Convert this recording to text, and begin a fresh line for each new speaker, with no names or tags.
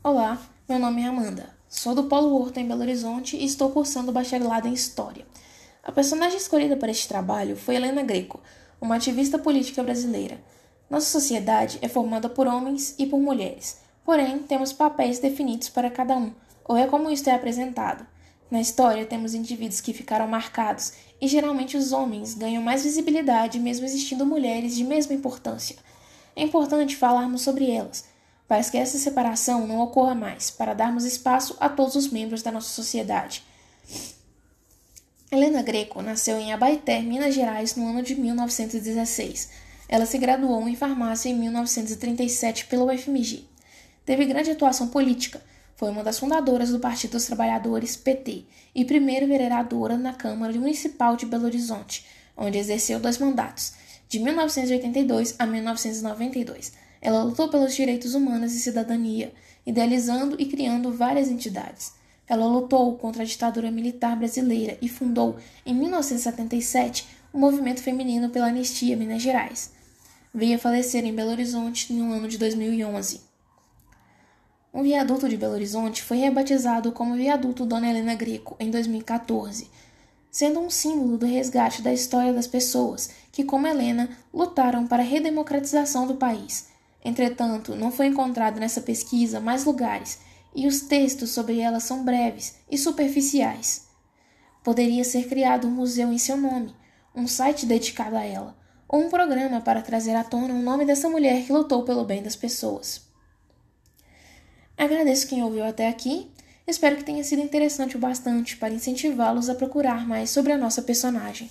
Olá, meu nome é Amanda. Sou do Polo Horto em Belo Horizonte e estou cursando bacharelado em História. A personagem escolhida para este trabalho foi Helena Greco, uma ativista política brasileira. Nossa sociedade é formada por homens e por mulheres, porém temos papéis definidos para cada um, ou é como isto é apresentado. Na história, temos indivíduos que ficaram marcados, e geralmente os homens ganham mais visibilidade, mesmo existindo mulheres de mesma importância. É importante falarmos sobre elas, para que essa separação não ocorra mais, para darmos espaço a todos os membros da nossa sociedade. Helena Greco nasceu em Abaeté, Minas Gerais, no ano de 1916. Ela se graduou em farmácia em 1937 pela UFMG. Teve grande atuação política, foi uma das fundadoras do Partido dos Trabalhadores, PT, e primeira vereadora na Câmara Municipal de Belo Horizonte, onde exerceu dois mandatos, de 1982 a 1992. Ela lutou pelos direitos humanos e cidadania, idealizando e criando várias entidades. Ela lutou contra a ditadura militar brasileira e fundou, em 1977, o movimento feminino pela anistia Minas Gerais. Veio a falecer em Belo Horizonte no ano de 2011. Um viaduto de Belo Horizonte foi rebatizado como Viaduto Dona Helena Greco em 2014, sendo um símbolo do resgate da história das pessoas que, como Helena, lutaram para a redemocratização do país Entretanto, não foi encontrado nessa pesquisa mais lugares e os textos sobre ela são breves e superficiais. Poderia ser criado um museu em seu nome, um site dedicado a ela, ou um programa para trazer à tona o nome dessa mulher que lutou pelo bem das pessoas. Agradeço quem ouviu até aqui. Espero que tenha sido interessante o bastante para incentivá-los a procurar mais sobre a nossa personagem.